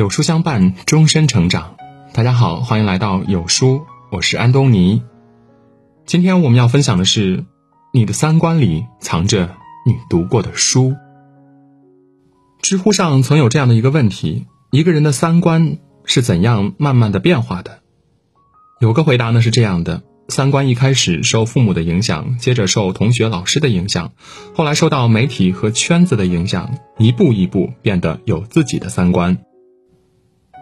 有书相伴，终身成长。大家好，欢迎来到有书，我是安东尼。今天我们要分享的是，你的三观里藏着你读过的书。知乎上曾有这样的一个问题：一个人的三观是怎样慢慢的变化的？有个回答呢是这样的。三观一开始受父母的影响，接着受同学、老师的影响，后来受到媒体和圈子的影响，一步一步变得有自己的三观。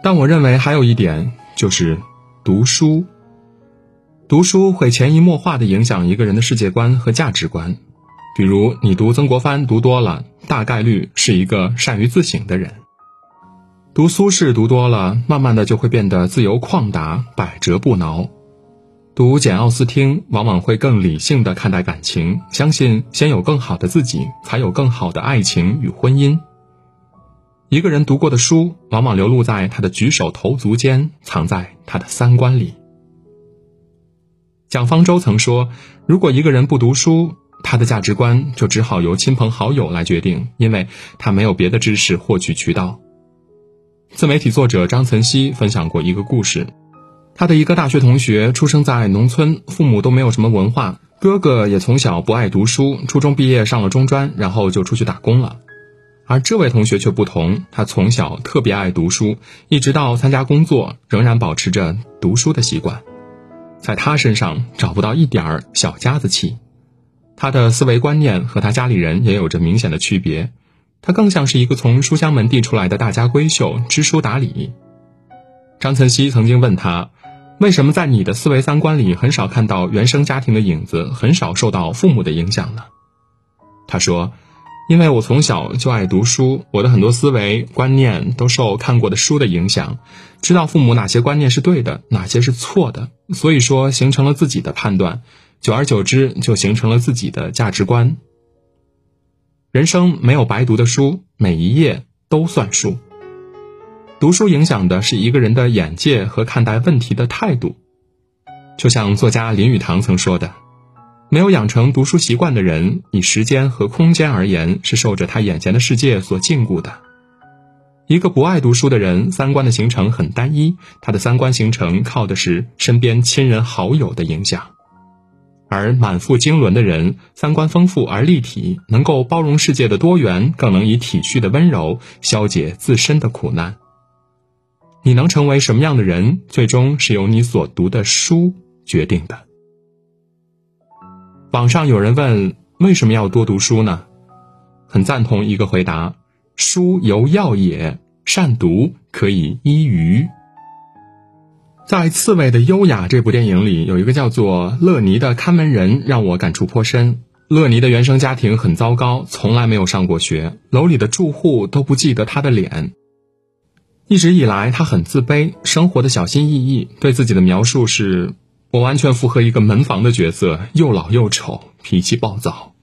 但我认为还有一点就是读书，读书会潜移默化的影响一个人的世界观和价值观。比如你读曾国藩读多了，大概率是一个善于自省的人；读苏轼读多了，慢慢的就会变得自由旷达，百折不挠。读简奥斯汀，往往会更理性的看待感情，相信先有更好的自己，才有更好的爱情与婚姻。一个人读过的书，往往流露在他的举手投足间，藏在他的三观里。蒋方舟曾说：“如果一个人不读书，他的价值观就只好由亲朋好友来决定，因为他没有别的知识获取渠道。”自媒体作者张岑曦分享过一个故事。他的一个大学同学出生在农村，父母都没有什么文化，哥哥也从小不爱读书，初中毕业上了中专，然后就出去打工了。而这位同学却不同，他从小特别爱读书，一直到参加工作，仍然保持着读书的习惯。在他身上找不到一点儿小家子气，他的思维观念和他家里人也有着明显的区别，他更像是一个从书香门第出来的大家闺秀，知书达理。张岑曦曾经问他。为什么在你的思维三观里很少看到原生家庭的影子，很少受到父母的影响呢？他说：“因为我从小就爱读书，我的很多思维观念都受看过的书的影响，知道父母哪些观念是对的，哪些是错的，所以说形成了自己的判断，久而久之就形成了自己的价值观。人生没有白读的书，每一页都算数。”读书影响的是一个人的眼界和看待问题的态度，就像作家林语堂曾说的：“没有养成读书习惯的人，以时间和空间而言，是受着他眼前的世界所禁锢的。一个不爱读书的人，三观的形成很单一，他的三观形成靠的是身边亲人好友的影响；而满腹经纶的人，三观丰富而立体，能够包容世界的多元，更能以体恤的温柔消解自身的苦难。”你能成为什么样的人，最终是由你所读的书决定的。网上有人问为什么要多读书呢？很赞同一个回答：书犹药也，善读可以医愚。在《刺猬的优雅》这部电影里，有一个叫做乐尼的看门人，让我感触颇深。乐尼的原生家庭很糟糕，从来没有上过学，楼里的住户都不记得他的脸。一直以来，他很自卑，生活的小心翼翼。对自己的描述是：我完全符合一个门房的角色，又老又丑，脾气暴躁。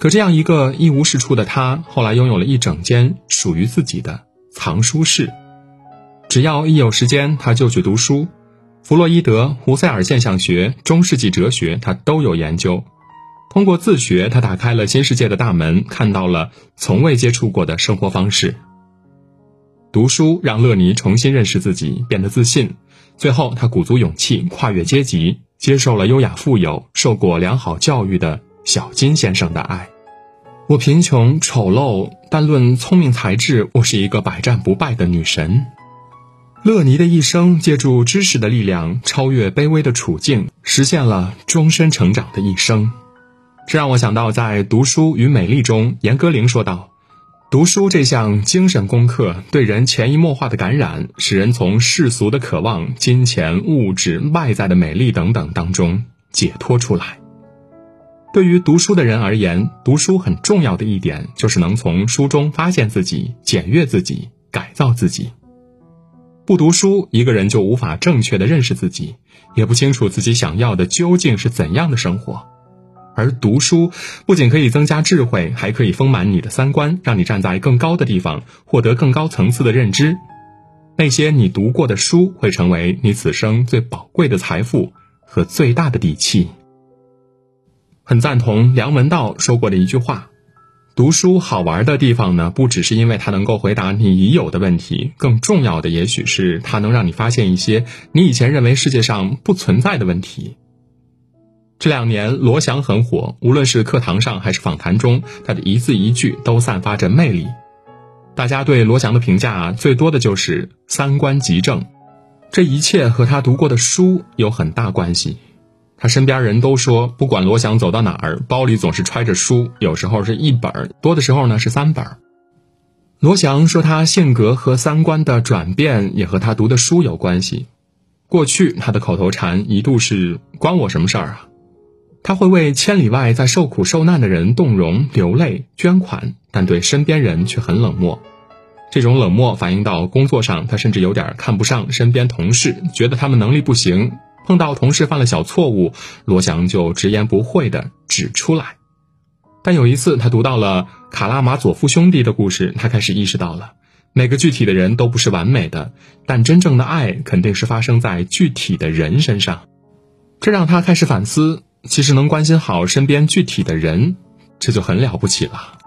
可这样一个一无是处的他，后来拥有了一整间属于自己的藏书室。只要一有时间，他就去读书。弗洛伊德、胡塞尔现象学、中世纪哲学，他都有研究。通过自学，他打开了新世界的大门，看到了从未接触过的生活方式。读书让乐尼重新认识自己，变得自信。最后，他鼓足勇气跨越阶级，接受了优雅、富有、受过良好教育的小金先生的爱。我贫穷、丑陋，但论聪明才智，我是一个百战不败的女神。乐尼的一生借助知识的力量，超越卑微的处境，实现了终身成长的一生。这让我想到，在《读书与美丽》中，严歌苓说道。读书这项精神功课对人潜移默化的感染，使人从世俗的渴望、金钱、物质、外在的美丽等等当中解脱出来。对于读书的人而言，读书很重要的一点就是能从书中发现自己、检阅自己、改造自己。不读书，一个人就无法正确的认识自己，也不清楚自己想要的究竟是怎样的生活。而读书不仅可以增加智慧，还可以丰满你的三观，让你站在更高的地方，获得更高层次的认知。那些你读过的书，会成为你此生最宝贵的财富和最大的底气。很赞同梁文道说过的一句话：“读书好玩的地方呢，不只是因为它能够回答你已有的问题，更重要的也许是它能让你发现一些你以前认为世界上不存在的问题。这两年，罗翔很火，无论是课堂上还是访谈中，他的一字一句都散发着魅力。大家对罗翔的评价最多的就是三观极正，这一切和他读过的书有很大关系。他身边人都说，不管罗翔走到哪儿，包里总是揣着书，有时候是一本，多的时候呢是三本。罗翔说，他性格和三观的转变也和他读的书有关系。过去他的口头禅一度是“关我什么事儿啊”，他会为千里外在受苦受难的人动容流泪捐款，但对身边人却很冷漠。这种冷漠反映到工作上，他甚至有点看不上身边同事，觉得他们能力不行。碰到同事犯了小错误，罗翔就直言不讳地指出来。但有一次，他读到了卡拉马佐夫兄弟的故事，他开始意识到了，每个具体的人都不是完美的，但真正的爱肯定是发生在具体的人身上。这让他开始反思，其实能关心好身边具体的人，这就很了不起了。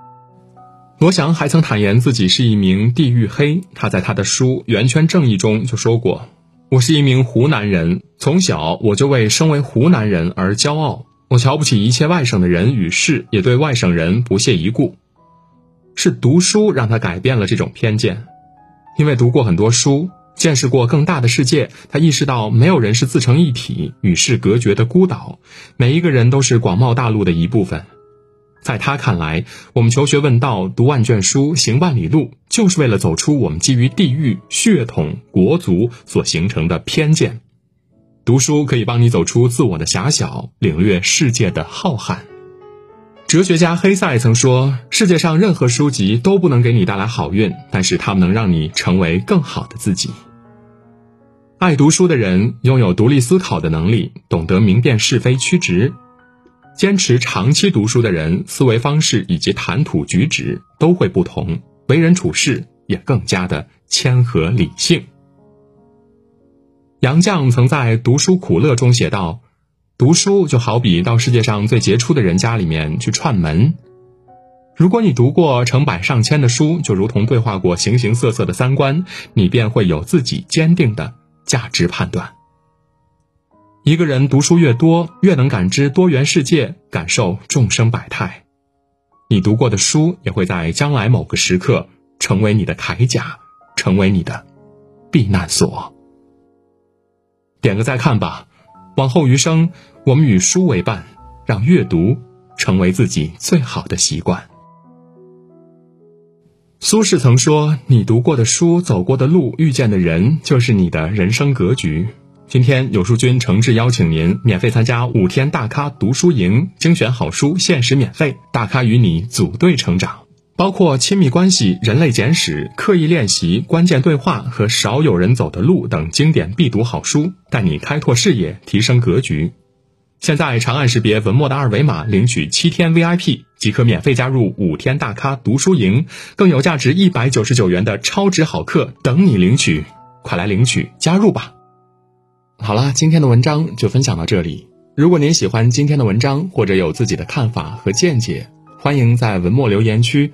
罗翔还曾坦言自己是一名地域黑，他在他的书《圆圈正义》中就说过。我是一名湖南人，从小我就为身为湖南人而骄傲。我瞧不起一切外省的人与事，也对外省人不屑一顾。是读书让他改变了这种偏见，因为读过很多书，见识过更大的世界，他意识到没有人是自成一体、与世隔绝的孤岛，每一个人都是广袤大陆的一部分。在他看来，我们求学问道、读万卷书、行万里路，就是为了走出我们基于地域、血统、国族所形成的偏见。读书可以帮你走出自我的狭小，领略世界的浩瀚。哲学家黑塞曾说：“世界上任何书籍都不能给你带来好运，但是它们能让你成为更好的自己。”爱读书的人拥有独立思考的能力，懂得明辨是非曲直。坚持长期读书的人，思维方式以及谈吐举止都会不同，为人处事也更加的谦和理性。杨绛曾在《读书苦乐》中写道：“读书就好比到世界上最杰出的人家里面去串门。如果你读过成百上千的书，就如同对话过形形色色的三观，你便会有自己坚定的价值判断。”一个人读书越多，越能感知多元世界，感受众生百态。你读过的书，也会在将来某个时刻成为你的铠甲，成为你的避难所。点个再看吧，往后余生，我们与书为伴，让阅读成为自己最好的习惯。苏轼曾说：“你读过的书，走过的路，遇见的人，就是你的人生格局。”今天有书君诚挚邀请您免费参加五天大咖读书营，精选好书限时免费，大咖与你组队成长，包括亲密关系、人类简史、刻意练习、关键对话和少有人走的路等经典必读好书，带你开拓视野，提升格局。现在长按识别文末的二维码领取七天 VIP，即可免费加入五天大咖读书营，更有价值一百九十九元的超值好课等你领取，快来领取加入吧！好了，今天的文章就分享到这里。如果您喜欢今天的文章，或者有自己的看法和见解，欢迎在文末留言区